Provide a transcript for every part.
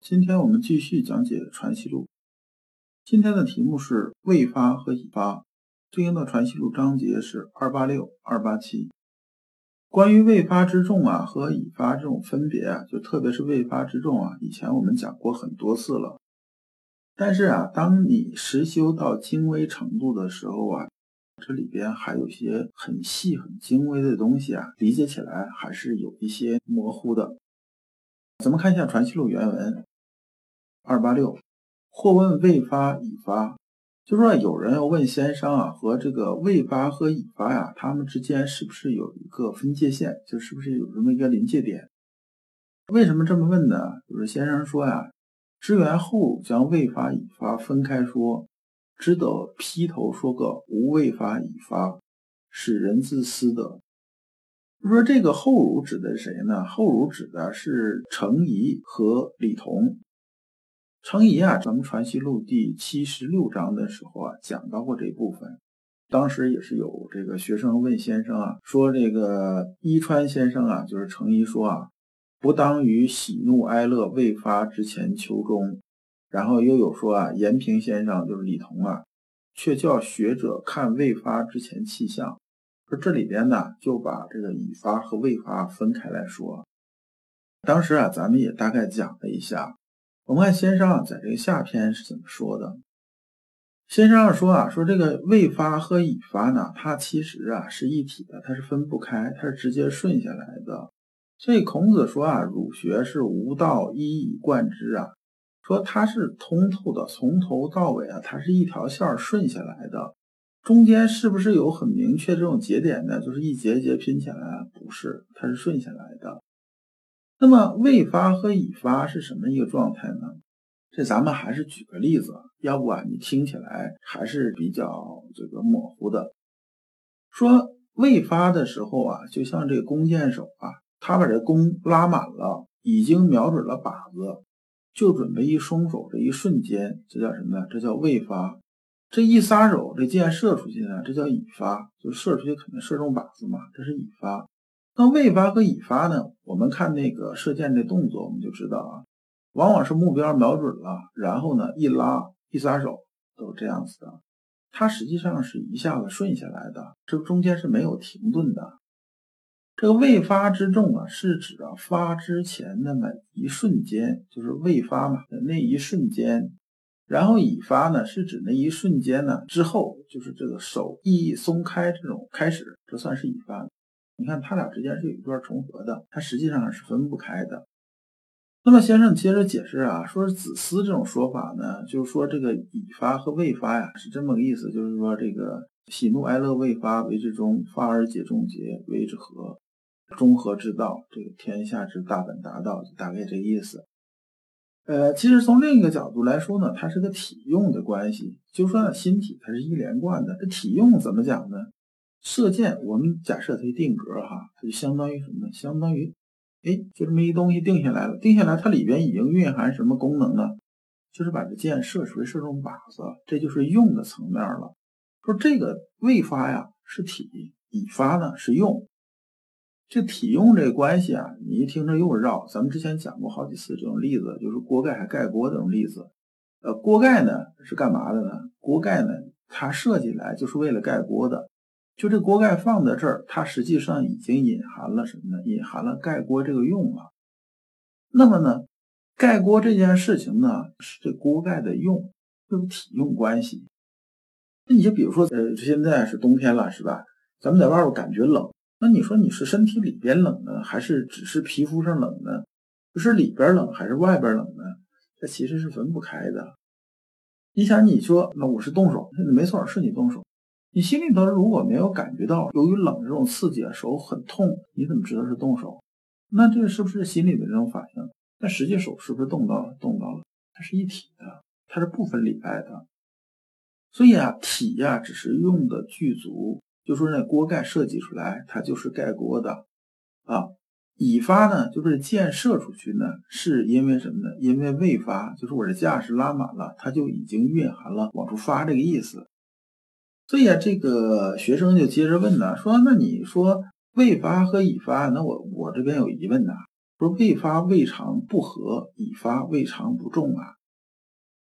今天我们继续讲解《传习录》，今天的题目是未发和已发，对应的《传习录》章节是二八六、二八七。关于未发之众啊和已发这种分别啊，就特别是未发之众啊，以前我们讲过很多次了。但是啊，当你实修到精微程度的时候啊，这里边还有些很细、很精微的东西啊，理解起来还是有一些模糊的。咱们看一下《传习录》原文。二八六，或问未发已发，就说有人要问先生啊，和这个未发和已发呀，他们之间是不是有一个分界线？就是不是有这么一个临界点？为什么这么问呢？就是先生说呀，知源后将未发已发分开说，只得劈头说个无未发已发，使人自私的。就说这个后儒指的是谁呢？后儒指的是程颐和李彤。程颐啊，咱们《传习录》第七十六章的时候啊，讲到过这一部分。当时也是有这个学生问先生啊，说这个伊川先生啊，就是程颐说啊，不当于喜怒哀乐未发之前求中。然后又有说啊，延平先生就是李彤啊，却叫学者看未发之前气象。说这里边呢，就把这个已发和未发分开来说。当时啊，咱们也大概讲了一下。我们看先生啊在这个下篇是怎么说的？先生说啊，说这个未发和已发呢，它其实啊是一体的，它是分不开，它是直接顺下来的。所以孔子说啊，儒学是无道一以贯之啊，说它是通透的，从头到尾啊，它是一条线顺下来的。中间是不是有很明确这种节点呢？就是一节一节拼起来，不是，它是顺下来的。那么未发和已发是什么一个状态呢？这咱们还是举个例子，要不啊，你听起来还是比较这个模糊的。说未发的时候啊，就像这弓箭手啊，他把这弓拉满了，已经瞄准了靶子，就准备一松手，这一瞬间，这叫什么呢？这叫未发。这一撒手，这箭射出去呢，这叫已发，就射出去肯定射中靶子嘛，这是已发。那未发和已发呢？我们看那个射箭的动作，我们就知道啊，往往是目标瞄准了，然后呢一拉一撒手，都这样子的。它实际上是一下子顺下来的，这中间是没有停顿的。这个未发之重啊，是指啊发之前那么一瞬间，就是未发嘛那一瞬间，然后已发呢是指那一瞬间呢之后，就是这个手一松开这种开始，这算是已发。你看，他俩之间是有一段重合的，它实际上是分不开的。那么先生接着解释啊，说是子思这种说法呢，就是说这个已发和未发呀，是这么个意思，就是说这个喜怒哀乐未发为之中，发而解中结为之和，中和之道，这个天下之大本大道，大概这意思。呃，其实从另一个角度来说呢，它是个体用的关系，就说心体它是一连贯的，这体用怎么讲呢？射箭，我们假设它定格哈，它就相当于什么呢？相当于，哎，就这么一东西定下来了。定下来，它里边已经蕴含什么功能呢？就是把这箭射出去，射中靶子，这就是用的层面了。说这个未发呀是体，已发呢是用。这体用这关系啊，你一听着又绕。咱们之前讲过好几次这种例子，就是锅盖还盖锅这种例子。呃，锅盖呢是干嘛的呢？锅盖呢，它设计来就是为了盖锅的。就这锅盖放在这儿，它实际上已经隐含了什么呢？隐含了盖锅这个用了。那么呢，盖锅这件事情呢，是这锅盖的用，就是体用关系。那你就比如说，呃，现在是冬天了，是吧？咱们在外边感觉冷，那你说你是身体里边冷呢，还是只是皮肤上冷呢？就是里边冷还是外边冷呢？这其实是分不开的。你想，你说那我是动手，没错，是你动手。你心里头如果没有感觉到由于冷这种刺激，手很痛，你怎么知道是动手？那这是不是心里的这种反应？那实际手是不是动到了？动到了，它是一体的，它是不分里外的。所以啊，体呀只是用的具足，就说那锅盖设计出来，它就是盖锅的啊。已发呢，就是箭射出去呢，是因为什么呢？因为未发，就是我这架是拉满了，它就已经蕴含了往出发这个意思。所以啊，这个学生就接着问呢，说那你说未发和已发，那我我这边有疑问呐，说未发未尝不和，已发未尝不重啊。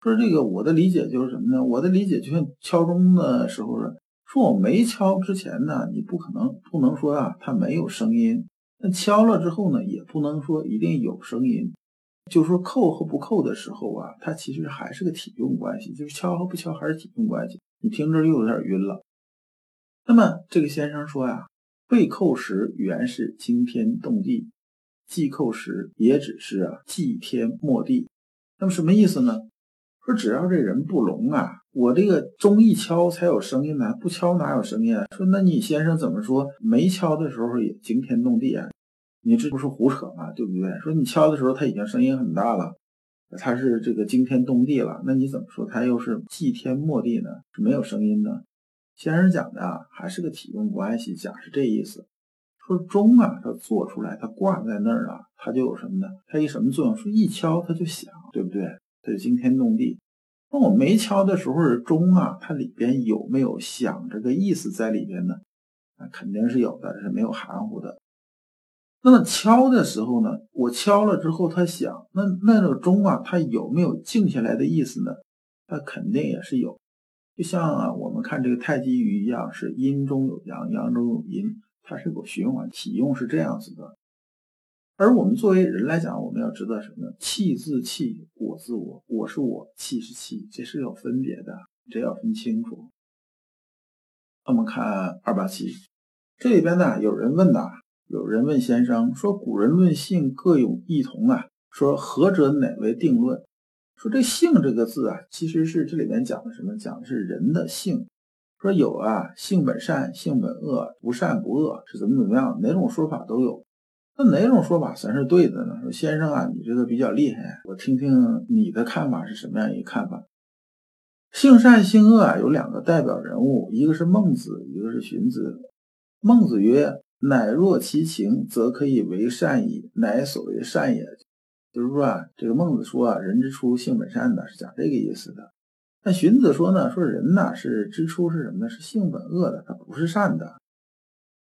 说这个我的理解就是什么呢？我的理解就像敲钟的时候说，说我没敲之前呢，你不可能不能说啊，它没有声音。那敲了之后呢，也不能说一定有声音。就说扣和不扣的时候啊，它其实还是个体重关系，就是敲和不敲还是体重关系。你听着又有点晕了。那么这个先生说呀，被扣时原是惊天动地，既扣时也只是啊祭天末地。那么什么意思呢？说只要这人不聋啊，我这个钟一敲才有声音呢，不敲哪有声音啊？说那你先生怎么说没敲的时候也惊天动地啊？你这不是胡扯吗？对不对？说你敲的时候他已经声音很大了，他是这个惊天动地了，那你怎么说他又是祭天末地呢？是没有声音的。先生讲的啊，还是个体用关系，讲是这意思。说钟啊，它做出来，它挂在那儿啊，它就有什么呢？它一什么作用？说一敲它就响，对不对？它就惊天动地。那我没敲的时候，钟啊，它里边有没有响这个意思在里边呢？那肯定是有的，是没有含糊的。那么敲的时候呢，我敲了之后他想，那那个钟啊，它有没有静下来的意思呢？它肯定也是有。就像啊，我们看这个太极鱼一样，是阴中有阳，阳中有阴，它是有循环体用，是这样子的。而我们作为人来讲，我们要知道什么呢？气自气，我自我，我是我，气是气，这是有分别的，这要分清楚。我们看二八七，这里边呢，有人问呐，有人问先生说：“古人论性各有异同啊，说何者乃为定论？”说这性这个字啊，其实是这里面讲的什么？讲的是人的性。说有啊，性本善，性本恶，不善不恶，是怎么怎么样？哪种说法都有。那哪种说法算是对的呢？说先生啊，你这个比较厉害，我听听你的看法是什么样一个看法？性善性恶啊，有两个代表人物，一个是孟子，一个是荀子。孟子曰：“乃若其情，则可以为善矣，乃所谓善也。”就是说啊，这个孟子说啊，人之初性本善的，是讲这个意思的。那荀子说呢，说人呢是之初是什么呢？是性本恶的，他不是善的。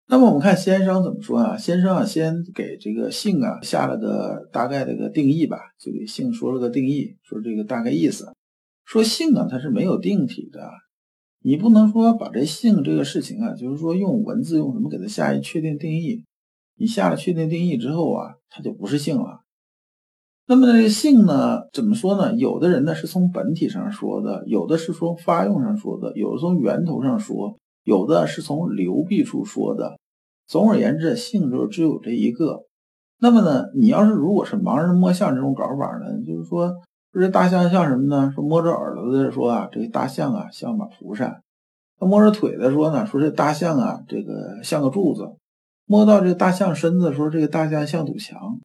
那么我们看先生怎么说啊？先生啊，先给这个性啊下了个大概的个定义吧，就给性说了个定义，说这个大概意思，说性啊它是没有定体的，你不能说把这性这个事情啊，就是说用文字用什么给它下一确定定义，你下了确定定义之后啊，它就不是性了。那么这个性呢，怎么说呢？有的人呢是从本体上说的，有的是从发用上说的，有的从源头上说。有的是从流弊处说的，总而言之，性就只有这一个。那么呢，你要是如果是盲人摸象这种搞法呢，就是说，说这大象像什么呢？说摸着耳朵的说啊，这个大象啊像把蒲扇；那摸着腿的说呢，说这大象啊这个像个柱子；摸到这个大象身子说这个大象像堵墙。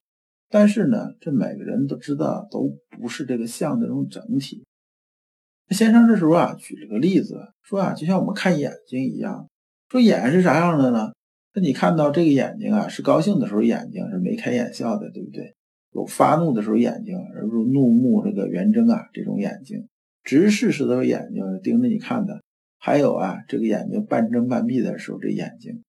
但是呢，这每个人都知道都不是这个象的这种整体。先生这时候啊，举了个例子，说啊，就像我们看眼睛一样，说眼是啥样的呢？那你看到这个眼睛啊，是高兴的时候眼睛是眉开眼笑的，对不对？有发怒的时候眼睛，而如怒目这个圆睁啊，这种眼睛，直视时的眼睛盯着你看的，还有啊，这个眼睛半睁半闭的时候这眼睛，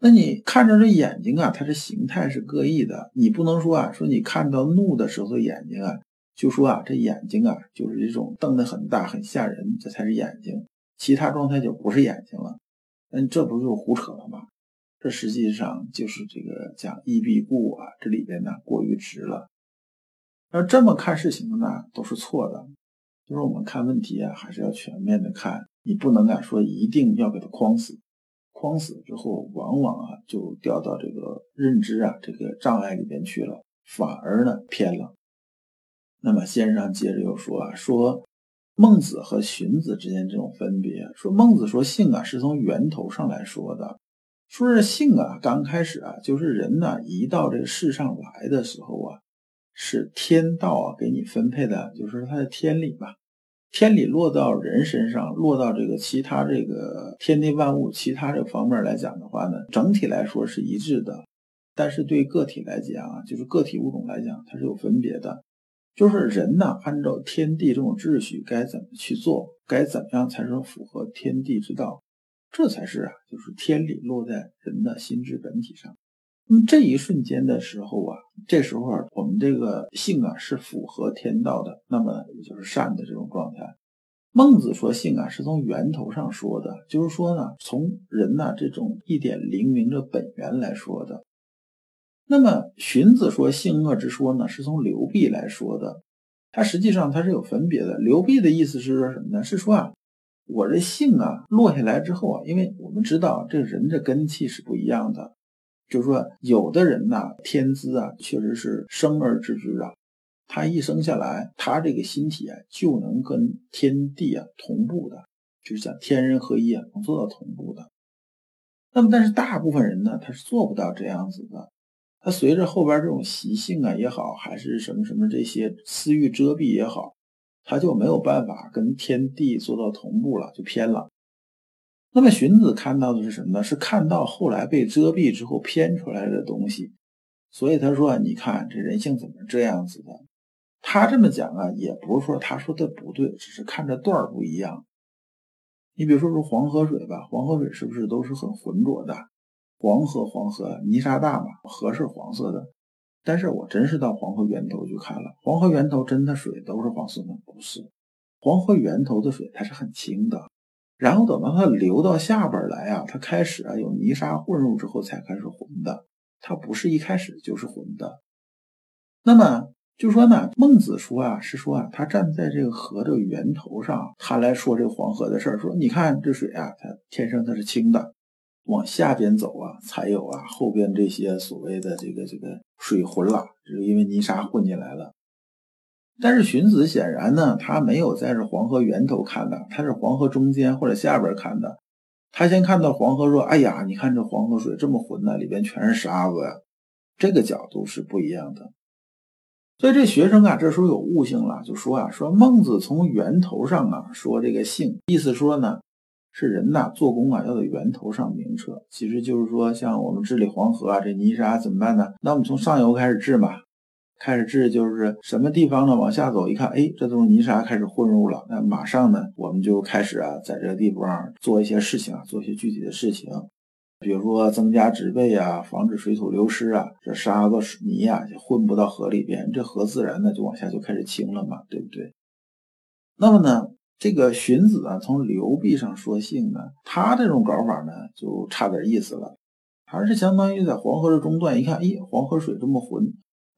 那你看着这眼睛啊，它的形态是各异的，你不能说啊，说你看到怒的时候眼睛啊。就说啊，这眼睛啊，就是这种瞪得很大、很吓人，这才是眼睛，其他状态就不是眼睛了。那你这不就胡扯了吗？这实际上就是这个讲一必固啊，这里边呢过于直了。要这么看事情呢，都是错的。就是我们看问题啊，还是要全面的看，你不能啊说一定要给它框死，框死之后，往往啊就掉到这个认知啊这个障碍里边去了，反而呢偏了。那么先生接着又说啊，说孟子和荀子之间这种分别，说孟子说性啊是从源头上来说的，说是性啊刚开始啊就是人呢一到这个世上来的时候啊，是天道啊给你分配的，就是它的天理吧。天理落到人身上，落到这个其他这个天地万物其他这方面来讲的话呢，整体来说是一致的。但是对个体来讲啊，就是个体物种来讲，它是有分别的。就是人呢，按照天地这种秩序该怎么去做，该怎么样才是符合天地之道，这才是啊，就是天理落在人的心智本体上。那么这一瞬间的时候啊，这时候啊，我们这个性啊是符合天道的，那么也就是善的这种状态。孟子说性啊是从源头上说的，就是说呢，从人呐这种一点灵明的本源来说的。那么荀子说性恶之说呢，是从流弊来说的，它实际上它是有分别的。流弊的意思是说什么呢？是说啊，我这性啊落下来之后啊，因为我们知道这人的根气是不一样的。就是说，有的人呐，天资啊，确实是生而知之啊。他一生下来，他这个心体啊，就能跟天地啊同步的，就是讲天人合一啊，能做到同步的。那么，但是大部分人呢，他是做不到这样子的。他随着后边这种习性啊也好，还是什么什么这些私欲遮蔽也好，他就没有办法跟天地做到同步了，就偏了。那么荀子看到的是什么呢？是看到后来被遮蔽之后偏出来的东西，所以他说：“你看这人性怎么这样子的？”他这么讲啊，也不是说他说的不对，只是看着段儿不一样。你比如说说黄河水吧，黄河水是不是都是很浑浊的？黄河黄河泥沙大嘛，河是黄色的。但是我真是到黄河源头去看了，黄河源头真的水都是黄色的？不是，黄河源头的水它是很清的。然后等到它流到下边来啊，它开始啊有泥沙混入之后才开始浑的，它不是一开始就是浑的。那么就说呢，孟子说啊，是说啊，他站在这个河的源头上，他来说这个黄河的事儿，说你看这水啊，它天生它是清的，往下边走啊，才有啊后边这些所谓的这个这个水浑了，就是因为泥沙混进来了。但是荀子显然呢，他没有在这黄河源头看的，他是黄河中间或者下边看的。他先看到黄河说：“哎呀，你看这黄河水这么浑呢，里边全是沙子呀。”这个角度是不一样的。所以这学生啊，这时候有悟性了，就说啊：“说孟子从源头上啊说这个性，意思说呢，是人呐做工啊要在源头上明澈。其实就是说，像我们治理黄河啊，这泥沙怎么办呢？那我们从上游开始治嘛。”开始治就是什么地方呢？往下走一看，哎，这都是泥沙开始混入了。那马上呢，我们就开始啊，在这个地方做一些事情啊，做一些具体的事情，比如说增加植被啊，防止水土流失啊。这沙子、泥啊就混不到河里边，这河自然呢就往下就开始清了嘛，对不对？那么呢，这个荀子啊，从流弊上说性呢，他这种搞法呢就差点意思了，还是相当于在黄河的中段一看，咦，黄河水这么浑。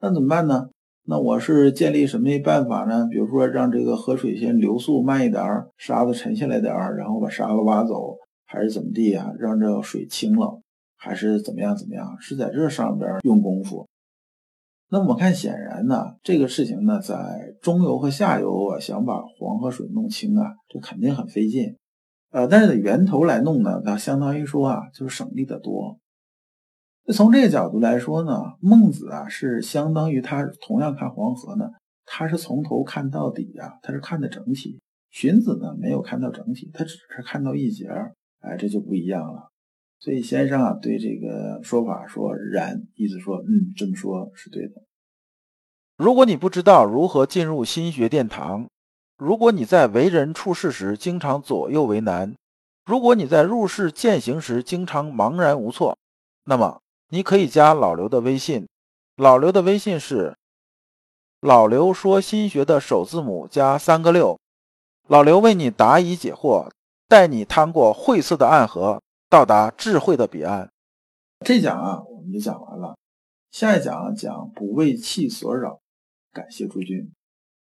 那怎么办呢？那我是建立什么办法呢？比如说让这个河水先流速慢一点儿，沙子沉下来点儿，然后把沙子挖走，还是怎么地啊？让这水清了，还是怎么样？怎么样？是在这上边用功夫。那我看显然呢，这个事情呢，在中游和下游啊，想把黄河水弄清啊，这肯定很费劲。呃，但是在源头来弄呢，那相当于说啊，就是省力的多。那从这个角度来说呢，孟子啊是相当于他同样看黄河呢，他是从头看到底呀，他是看的整体。荀子呢没有看到整体，他只是看到一节儿，哎，这就不一样了。所以先生啊对这个说法说然，意思说嗯这么说是对的。如果你不知道如何进入心学殿堂，如果你在为人处事时经常左右为难，如果你在入世践行时经常茫然无措，那么。你可以加老刘的微信，老刘的微信是老刘说心学的首字母加三个六，老刘为你答疑解惑，带你趟过晦涩的暗河，到达智慧的彼岸。这讲啊，我们就讲完了，下一讲讲不为气所扰，感谢诸君。